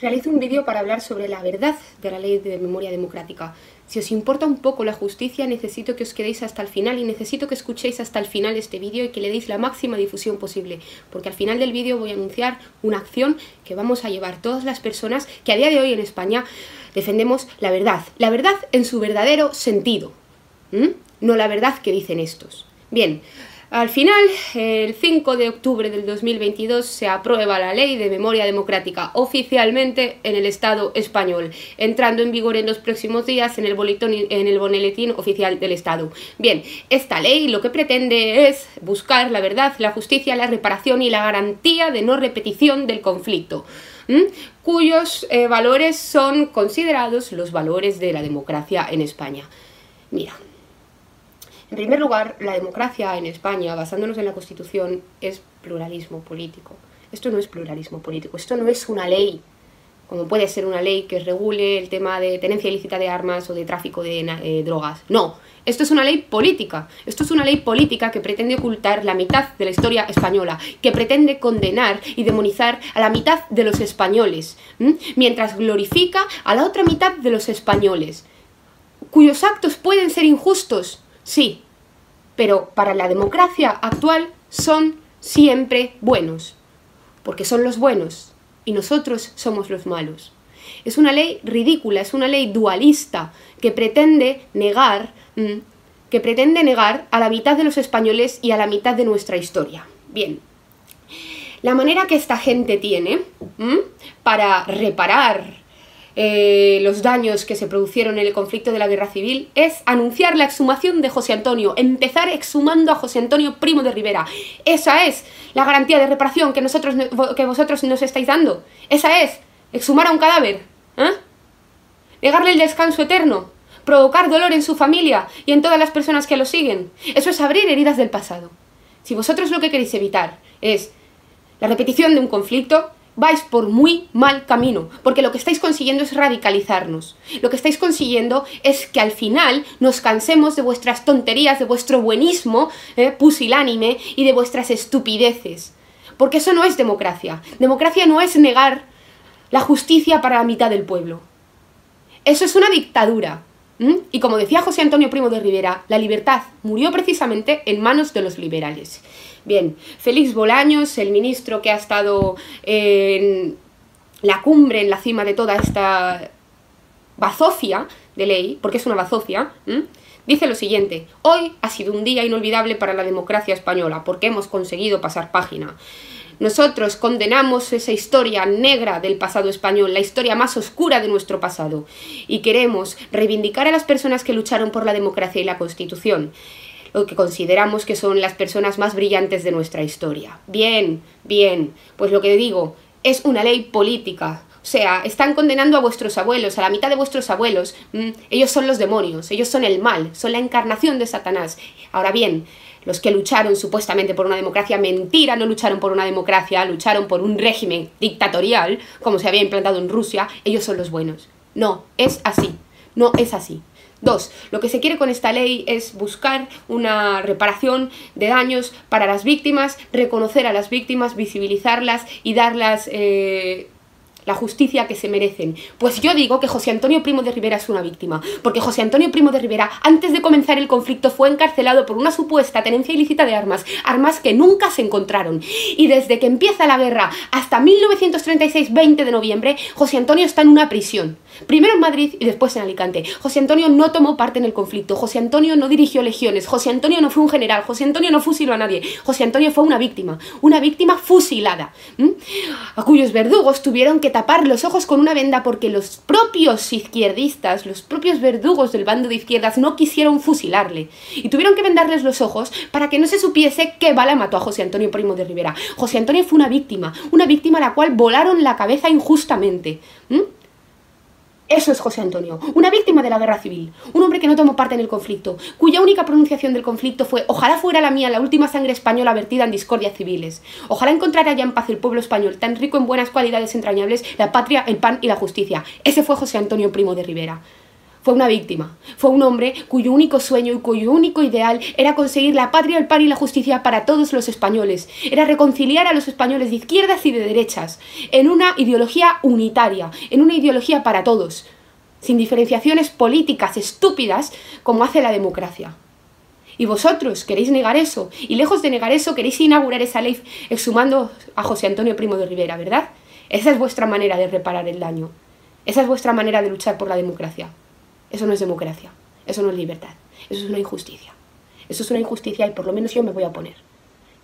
Realizo un vídeo para hablar sobre la verdad de la ley de memoria democrática. Si os importa un poco la justicia, necesito que os quedéis hasta el final y necesito que escuchéis hasta el final este vídeo y que le deis la máxima difusión posible, porque al final del vídeo voy a anunciar una acción que vamos a llevar todas las personas que a día de hoy en España defendemos la verdad, la verdad en su verdadero sentido, no la verdad que dicen estos. Bien, al final, el 5 de octubre del 2022 se aprueba la ley de memoria democrática oficialmente en el Estado español, entrando en vigor en los próximos días en el boletín, oficial del Estado. Bien, esta ley lo que pretende es buscar la verdad, la justicia, la reparación y la garantía de no repetición del conflicto. cuyos eh, valores son considerados los valores de la democracia en España. Mira, en primer lugar, la democracia en España, basándonos en la Constitución, es pluralismo político. Esto no es pluralismo político, esto no es una ley, como puede ser una ley que regule el tema de tenencia ilícita de armas o de tráfico de eh, drogas. No, esto es una ley política. Esto es una ley política que pretende ocultar la mitad de la historia española, que pretende condenar y demonizar a la mitad de los españoles, mientras glorifica a la otra mitad de los españoles, cuyos actos pueden ser injustos, Sí, pero para la democracia actual son siempre buenos, porque son los buenos y nosotros somos los malos. Es una ley ridícula, es una ley dualista que pretende negar, mm, que pretende negar a la mitad de los españoles y a la mitad de nuestra historia. Bien, la manera que esta gente tiene mm, para reparar eh, los daños que se produjeron en el conflicto de la guerra civil es anunciar la exhumación de José Antonio, empezar exhumando a José Antonio Primo de Rivera. Esa es la garantía de reparación que, nosotros, que vosotros nos estáis dando. Esa es exhumar a un cadáver. ¿eh? Negarle el descanso eterno. Provocar dolor en su familia y en todas las personas que lo siguen. Eso es abrir heridas del pasado. Si vosotros lo que queréis evitar es la repetición de un conflicto, vais por muy mal camino, porque lo que estáis consiguiendo es radicalizarnos. Lo que estáis consiguiendo es que al final nos cansemos de vuestras tonterías, de vuestro buenismo eh, pusilánime y de vuestras estupideces. Porque eso no es democracia. Democracia no es negar la justicia para la mitad del pueblo. Eso es una dictadura. Y como decía José Antonio Primo de Rivera, la libertad murió precisamente en manos de los liberales. Bien, Félix Bolaños, el ministro que ha estado en la cumbre, en la cima de toda esta bazofia de ley, porque es una bazofia, dice lo siguiente, hoy ha sido un día inolvidable para la democracia española, porque hemos conseguido pasar página. Nosotros condenamos esa historia negra del pasado español, la historia más oscura de nuestro pasado, y queremos reivindicar a las personas que lucharon por la democracia y la Constitución, lo que consideramos que son las personas más brillantes de nuestra historia. Bien, bien, pues lo que digo, es una ley política, o sea, están condenando a vuestros abuelos, a la mitad de vuestros abuelos. Mm, ellos son los demonios, ellos son el mal, son la encarnación de Satanás. Ahora bien, los que lucharon supuestamente por una democracia, mentira, no lucharon por una democracia, lucharon por un régimen dictatorial, como se había implantado en Rusia, ellos son los buenos. No, es así, no es así. Dos, lo que se quiere con esta ley es buscar una reparación de daños para las víctimas, reconocer a las víctimas, visibilizarlas y darlas eh, la justicia que se merecen. Pues yo digo que José Antonio Primo de Rivera es una víctima, porque José Antonio Primo de Rivera, antes de comenzar el conflicto, fue encarcelado por una supuesta tenencia ilícita de armas, armas que nunca se encontraron. Y desde que empieza la guerra hasta 1936, 20 de noviembre, José Antonio está en una prisión. Primero en Madrid y después en Alicante. José Antonio no tomó parte en el conflicto, José Antonio no dirigió legiones, José Antonio no fue un general, José Antonio no fusiló a nadie, José Antonio fue una víctima, una víctima fusilada, a cuyos verdugos tuvieron que tapar los ojos con una venda porque los propios izquierdistas, los propios verdugos del bando de izquierdas no quisieron fusilarle y tuvieron que vendarles los ojos para que no se supiese qué bala mató a José Antonio Primo de Rivera. José Antonio fue una víctima, una víctima a la cual volaron la cabeza injustamente. Eso es José Antonio, una víctima de la guerra civil, un hombre que no tomó parte en el conflicto, cuya única pronunciación del conflicto fue ojalá fuera la mía la última sangre española vertida en discordias civiles, ojalá encontrara ya en paz el pueblo español, tan rico en buenas cualidades entrañables, la patria, el pan y la justicia. Ese fue José Antonio Primo de Rivera. Fue una víctima. Fue un hombre cuyo único sueño y cuyo único ideal era conseguir la patria, el par y la justicia para todos los españoles. Era reconciliar a los españoles de izquierdas y de derechas en una ideología unitaria, en una ideología para todos, sin diferenciaciones políticas estúpidas como hace la democracia. Y vosotros queréis negar eso, y lejos de negar eso queréis inaugurar esa ley exhumando a José Antonio Primo de Rivera, ¿verdad? Esa es vuestra manera de reparar el daño. Esa es vuestra manera de luchar por la democracia. Eso no es democracia, eso no es libertad, eso es una injusticia. Eso es una injusticia y por lo menos yo me voy a poner.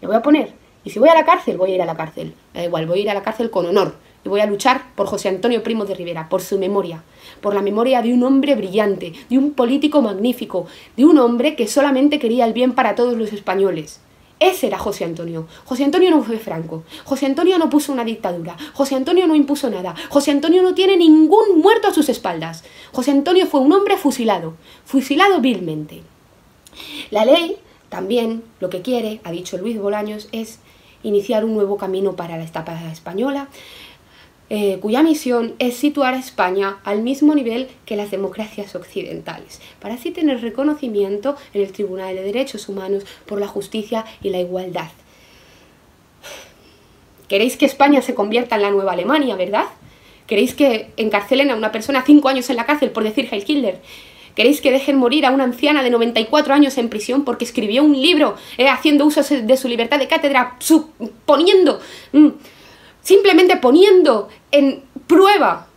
Me voy a poner. Y si voy a la cárcel, voy a ir a la cárcel. Da igual, voy a ir a la cárcel con honor. Y voy a luchar por José Antonio Primo de Rivera, por su memoria, por la memoria de un hombre brillante, de un político magnífico, de un hombre que solamente quería el bien para todos los españoles. Ese era José Antonio. José Antonio no fue franco. José Antonio no puso una dictadura. José Antonio no impuso nada. José Antonio no tiene ningún muerto a sus espaldas. José Antonio fue un hombre fusilado, fusilado vilmente. La ley también lo que quiere, ha dicho Luis Bolaños, es iniciar un nuevo camino para la etapa española, eh, cuya misión es situar a España al mismo nivel que las democracias occidentales, para así tener reconocimiento en el Tribunal de Derechos Humanos por la justicia y la igualdad. Queréis que España se convierta en la nueva Alemania, ¿verdad? ¿Queréis que encarcelen a una persona cinco años en la cárcel por decir Heil Hitler? ¿Queréis que dejen morir a una anciana de 94 años en prisión porque escribió un libro eh, haciendo uso de su libertad de cátedra, suponiendo mm, simplemente poniendo en prueba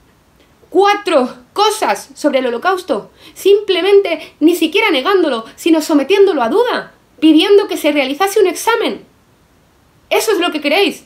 cuatro cosas sobre el holocausto, simplemente ni siquiera negándolo, sino sometiéndolo a duda, pidiendo que se realizase un examen. Eso es lo que queréis.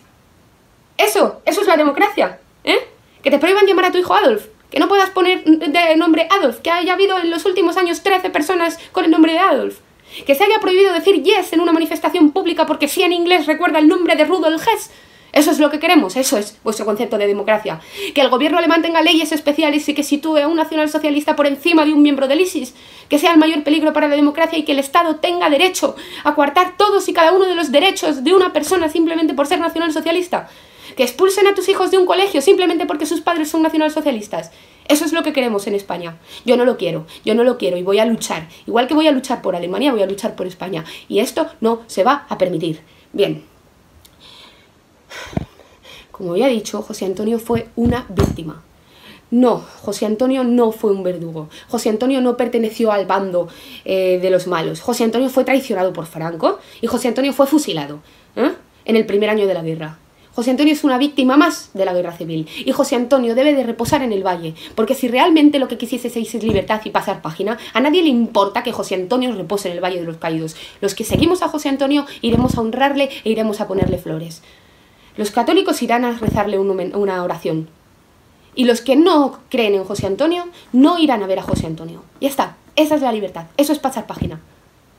Eso, eso es la democracia. ¿eh? Que te prohíban llamar a tu hijo Adolf, que no puedas poner de nombre Adolf, que haya habido en los últimos años 13 personas con el nombre de Adolf. Que se haya prohibido decir yes en una manifestación pública porque sí en inglés recuerda el nombre de Rudolf Hess eso es lo que queremos, eso es vuestro concepto de democracia. Que el gobierno alemán tenga leyes especiales y que sitúe a un nacionalsocialista por encima de un miembro del ISIS, que sea el mayor peligro para la democracia y que el Estado tenga derecho a coartar todos y cada uno de los derechos de una persona simplemente por ser nacionalsocialista. Que expulsen a tus hijos de un colegio simplemente porque sus padres son nacionalsocialistas. Eso es lo que queremos en España. Yo no lo quiero, yo no lo quiero y voy a luchar. Igual que voy a luchar por Alemania, voy a luchar por España. Y esto no se va a permitir. Bien. Como había dicho, José Antonio fue una víctima. No, José Antonio no fue un verdugo. José Antonio no perteneció al bando eh, de los malos. José Antonio fue traicionado por Franco y José Antonio fue fusilado ¿eh? en el primer año de la guerra. José Antonio es una víctima más de la guerra civil y José Antonio debe de reposar en el valle, porque si realmente lo que quisiese es libertad y pasar página, a nadie le importa que José Antonio repose en el valle de los caídos. Los que seguimos a José Antonio iremos a honrarle e iremos a ponerle flores. Los católicos irán a rezarle una oración. Y los que no creen en José Antonio no irán a ver a José Antonio. Ya está. Esa es la libertad. Eso es pasar página.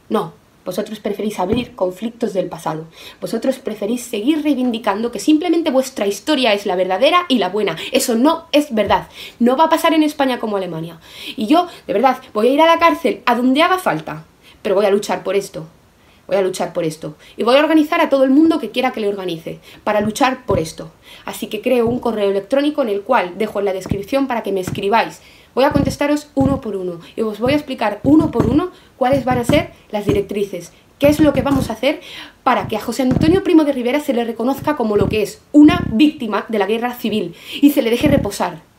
No. Vosotros preferís abrir conflictos del pasado. Vosotros preferís seguir reivindicando que simplemente vuestra historia es la verdadera y la buena. Eso no es verdad. No va a pasar en España como Alemania. Y yo, de verdad, voy a ir a la cárcel a donde haga falta. Pero voy a luchar por esto. Voy a luchar por esto. Y voy a organizar a todo el mundo que quiera que le organice, para luchar por esto. Así que creo un correo electrónico en el cual dejo en la descripción para que me escribáis. Voy a contestaros uno por uno y os voy a explicar uno por uno cuáles van a ser las directrices, qué es lo que vamos a hacer para que a José Antonio Primo de Rivera se le reconozca como lo que es, una víctima de la guerra civil, y se le deje reposar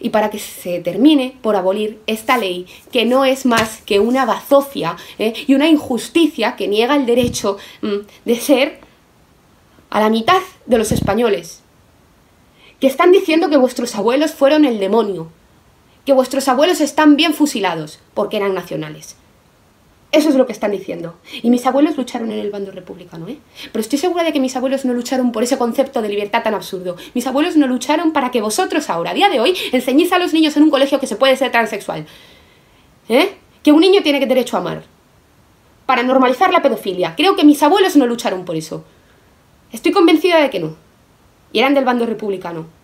y para que se termine por abolir esta ley que no es más que una bazofia ¿eh? y una injusticia que niega el derecho mm, de ser a la mitad de los españoles, que están diciendo que vuestros abuelos fueron el demonio, que vuestros abuelos están bien fusilados porque eran nacionales. Eso es lo que están diciendo. Y mis abuelos lucharon en el bando republicano, ¿eh? Pero estoy segura de que mis abuelos no lucharon por ese concepto de libertad tan absurdo. Mis abuelos no lucharon para que vosotros ahora, a día de hoy, enseñéis a los niños en un colegio que se puede ser transexual. ¿Eh? Que un niño tiene derecho a amar. Para normalizar la pedofilia. Creo que mis abuelos no lucharon por eso. Estoy convencida de que no. Y eran del bando republicano.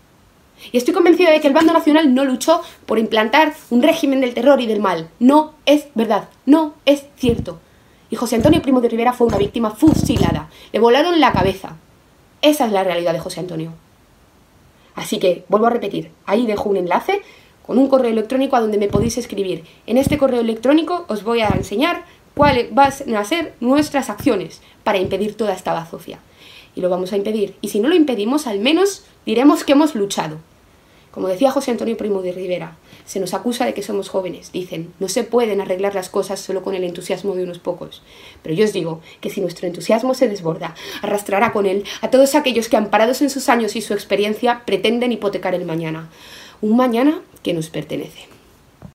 Y estoy convencida de que el bando nacional no luchó por implantar un régimen del terror y del mal. No es verdad, no es cierto. Y José Antonio Primo de Rivera fue una víctima fusilada. Le volaron la cabeza. Esa es la realidad de José Antonio. Así que, vuelvo a repetir, ahí dejo un enlace con un correo electrónico a donde me podéis escribir. En este correo electrónico os voy a enseñar cuáles van a ser nuestras acciones para impedir toda esta bazofia. Y lo vamos a impedir. Y si no lo impedimos, al menos diremos que hemos luchado. Como decía José Antonio Primo de Rivera, se nos acusa de que somos jóvenes. Dicen, no se pueden arreglar las cosas solo con el entusiasmo de unos pocos. Pero yo os digo que si nuestro entusiasmo se desborda, arrastrará con él a todos aquellos que, amparados en sus años y su experiencia, pretenden hipotecar el mañana. Un mañana que nos pertenece.